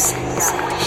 Sessions.